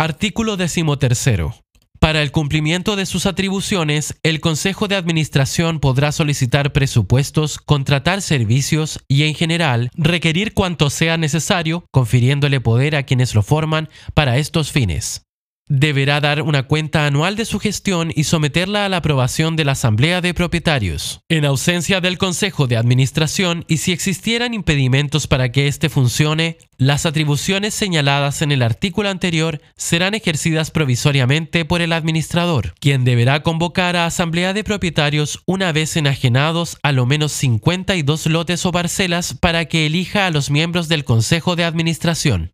Artículo decimotercero. Para el cumplimiento de sus atribuciones, el Consejo de Administración podrá solicitar presupuestos, contratar servicios y, en general, requerir cuanto sea necesario, confiriéndole poder a quienes lo forman para estos fines. Deberá dar una cuenta anual de su gestión y someterla a la aprobación de la Asamblea de Propietarios. En ausencia del Consejo de Administración y si existieran impedimentos para que éste funcione, las atribuciones señaladas en el artículo anterior serán ejercidas provisoriamente por el administrador, quien deberá convocar a Asamblea de Propietarios una vez enajenados a lo menos 52 lotes o parcelas para que elija a los miembros del Consejo de Administración.